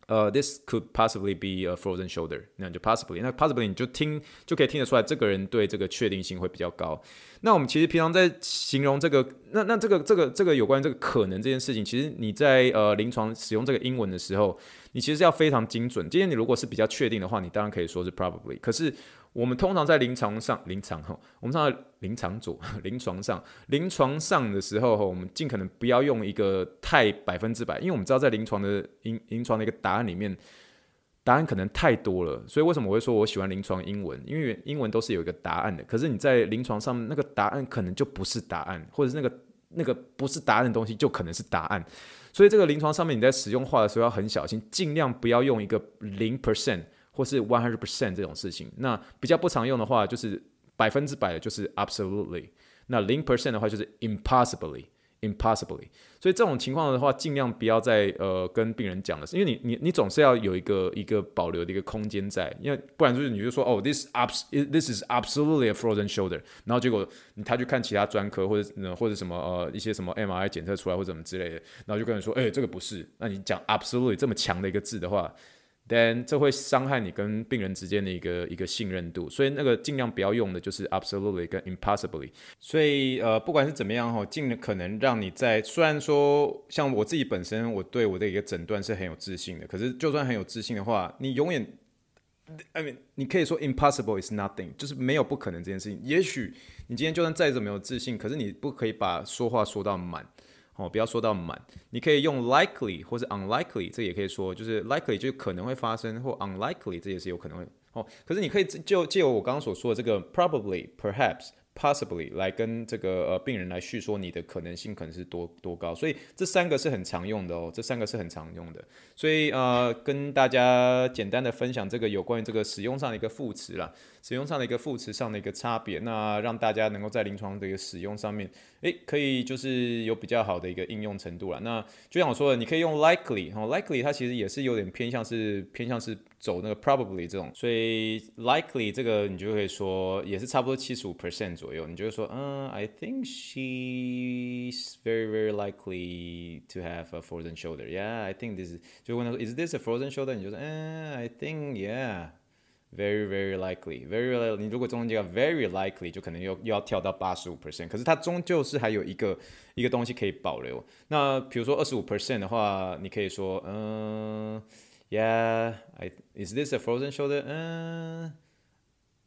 呃、，this could possibly be a frozen shoulder，那就 possibly，那 possibly 你就听就可以听得出来，这个人对这个确定性会比较高。那我们其实平常在形容这个，那那这个这个这个有关于这个可能这件事情，其实你在呃临床使用这个英文的时候，你其实要非常精准。今天你如果是比较确定的话，你当然可以说是 probably，可是。我们通常在临床上，临床哈，我们上临床组，临床上，临床上的时候，我们尽可能不要用一个太百分之百，因为我们知道在临床的临临床的一个答案里面，答案可能太多了，所以为什么我会说我喜欢临床英文？因为英文都是有一个答案的，可是你在临床上那个答案可能就不是答案，或者那个那个不是答案的东西就可能是答案，所以这个临床上面你在使用话的时候要很小心，尽量不要用一个零 percent。或是 one hundred percent 这种事情，那比较不常用的话，就是百分之百的，就是 absolutely。那零 percent 的话，就是 impossibly，impossibly。所以这种情况的话，尽量不要再呃跟病人讲了，因为你你你总是要有一个一个保留的一个空间在，因为不然就是你就说哦，this abs this is absolutely a frozen shoulder，然后结果他去看其他专科或者或者什么呃一些什么 MRI 检测出来或者什么之类的，然后就跟人说，哎、这个不是。那你讲 absolutely 这么强的一个字的话。但这会伤害你跟病人之间的一个一个信任度，所以那个尽量不要用的就是 absolutely 跟 impossibly。所以呃，不管是怎么样哈，尽可能让你在虽然说像我自己本身，我对我的一个诊断是很有自信的，可是就算很有自信的话，你永远，I mean，你可以说 impossible is nothing，就是没有不可能这件事情。也许你今天就算再怎么有自信，可是你不可以把说话说到满。哦，不要说到满，你可以用 likely 或是 unlikely，这也可以说，就是 likely 就可能会发生，或 unlikely 这也是有可能会。哦，可是你可以就借由我刚刚所说的这个 probably、perhaps。Possibly 来跟这个呃病人来叙说你的可能性可能是多多高，所以这三个是很常用的哦，这三个是很常用的，所以呃跟大家简单的分享这个有关于这个使用上的一个副词啦，使用上的一个副词上的一个差别，那让大家能够在临床的一个使用上面，诶可以就是有比较好的一个应用程度啦。那就像我说的，你可以用 likely 哈，likely 它其实也是有点偏向是偏向是。走那个 probably 这种，所以 likely 这个你就会说也是差不多七十五 percent 左右，你就会说，嗯，I think she's very very likely to have a frozen shoulder. Yeah, I think this is 就问他说，Is this a frozen shoulder？你就说，嗯，I think yeah, very very likely, very likely。你如果中间加 very likely，就可能又又要跳到八十五 percent，可是它终究是还有一个一个东西可以保留。那比如说二十五 percent 的话，你可以说，嗯。 Yeah, I, is this a frozen shoulder? Uh,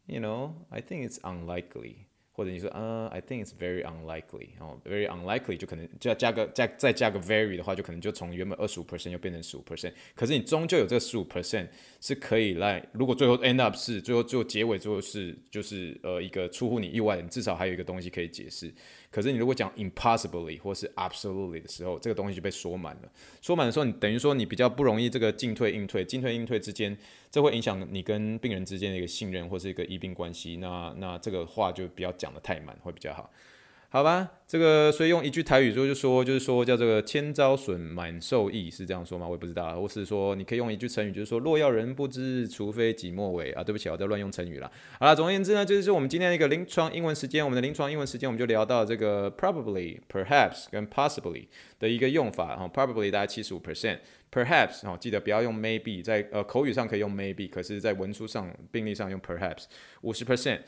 you know, I think it's unlikely. 或者你说，uh,，I think it's very unlikely。哦，very unlikely 就可能就要加个加再加个 very 的话，就可能就从原本二十五 percent 又变成十五 percent。可是你终究有这个十五 percent 是可以来，如果最后 end up 是最后最后结尾最后是就是呃一个出乎你意外，你至少还有一个东西可以解释。可是你如果讲 impossibly 或是 absolutely 的时候，这个东西就被说满了。说满的时候，你等于说你比较不容易这个进退应退，进退应退之间，这会影响你跟病人之间的一个信任或是一个医病关系。那那这个话就不要讲的太满，会比较好。好吧，这个所以用一句台语说就说就是说叫这个千招损满受益是这样说吗？我也不知道，或是说你可以用一句成语就是说若要人不知，除非己莫为啊。对不起，我在乱用成语了。好了，总而言之呢，就是我们今天的一个临床英文时间，我们的临床英文时间我们就聊到这个 probably、perhaps 跟 possibly 的一个用法哈。probably 大概七十五 percent，perhaps 哦记得不要用 maybe，在呃口语上可以用 maybe，可是在文书上病历上用 perhaps 五十 percent。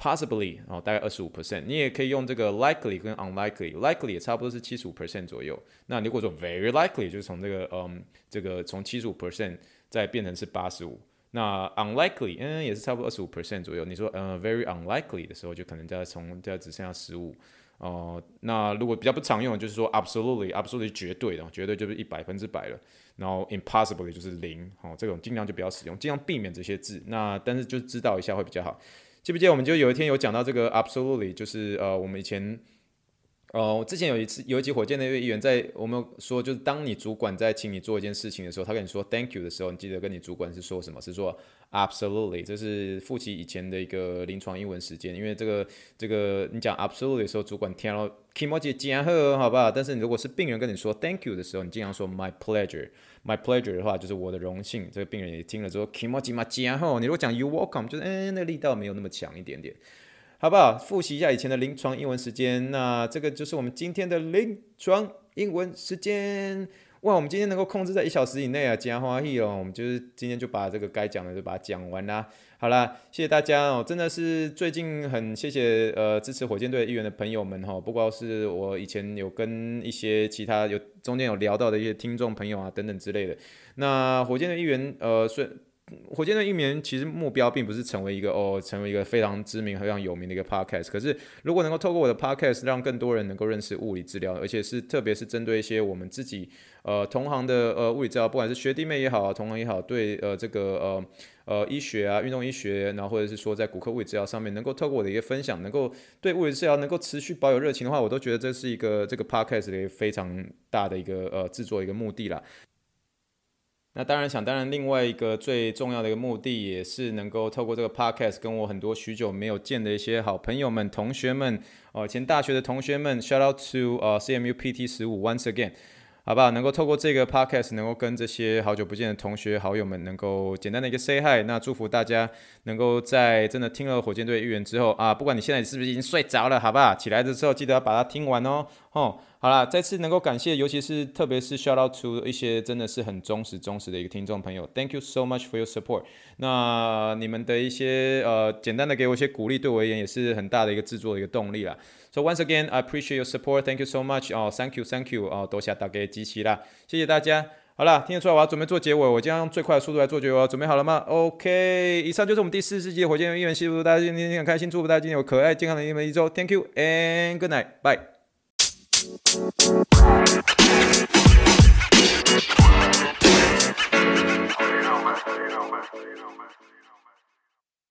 Possibly 哦，大概二十五 percent，你也可以用这个 likely 跟 unlikely，likely 也差不多是七十五 percent 左右。那如果说 very likely，就是从这个嗯，这个从七十五 percent 再变成是八十五。那 unlikely，嗯，也是差不多二十五 percent 左右。你说嗯 very unlikely 的时候，就可能再从再只剩下十五。哦，那如果比较不常用，就是说 absolutely，absolutely 绝对的，绝对就是一百分之百了。然后 impossibly 就是零，哦，这种尽量就不要使用，尽量避免这些字。那但是就知道一下会比较好。记不记得我们就有一天有讲到这个 absolutely，就是呃我们以前哦，之前有一次有一集火箭的一位议员在我们说，就是当你主管在请你做一件事情的时候，他跟你说 thank you 的时候，你记得跟你主管是说什么？是说 absolutely，这是复习以前的一个临床英文时间。因为这个这个你讲 absolutely 的时候，主管听了 kimochi 真好，好不好？但是你如果是病人跟你说 thank you 的时候，你经常说 my pleasure，my pleasure 的话就是我的荣幸。这个病人也听了之后 kimochi 嘛真好。你如果讲 you welcome，就是嗯，那力道没有那么强一点点。好不好？复习一下以前的临床英文时间。那这个就是我们今天的临床英文时间。哇，我们今天能够控制在一小时以内啊，加欢喜哦。我们就是今天就把这个该讲的就把它讲完啦。好啦，谢谢大家哦，真的是最近很谢谢呃支持火箭队议员的朋友们哈，不光是我以前有跟一些其他有中间有聊到的一些听众朋友啊等等之类的。那火箭队议员呃虽。火箭队一年其实目标并不是成为一个哦，成为一个非常知名、非常有名的一个 podcast。可是，如果能够透过我的 podcast 让更多人能够认识物理治疗，而且是特别是针对一些我们自己呃同行的呃物理治疗，不管是学弟妹也好，同行也好，对呃这个呃呃医学啊、运动医学，然后或者是说在骨科物理治疗上面，能够透过我的一个分享，能够对物理治疗能够持续保有热情的话，我都觉得这是一个这个 podcast 的一个非常大的一个呃制作一个目的啦。那当然，想当然，另外一个最重要的一个目的，也是能够透过这个 podcast，跟我很多许久没有见的一些好朋友们、同学们，哦，前大学的同学们，shout out to 呃 CMU PT 十五，once again。好不好？能够透过这个 podcast，能够跟这些好久不见的同学好友们，能够简单的一个 say hi。那祝福大家能够在真的听了火箭队议员之后啊，不管你现在是不是已经睡着了，好不好？起来的时候记得要把它听完哦。哦，好了，再次能够感谢，尤其是特别是 shout out to 一些真的是很忠实忠实的一个听众朋友，Thank you so much for your support。那你们的一些呃简单的给我一些鼓励，对我而言也是很大的一个制作的一个动力啦。So once again, I appreciate your support. Thank you so much. 哦，Thank you, Thank you. 哦，多谢大家支持啦，谢谢大家。好了，听得出来我要准备做结尾，我将用最快的速度来做结尾。准备好了吗？OK。以上就是我们第四十集《火箭用英文》系列，大家今天很开心，祝福大家今天有可爱、健康的英文一周。Thank you and good night. Bye.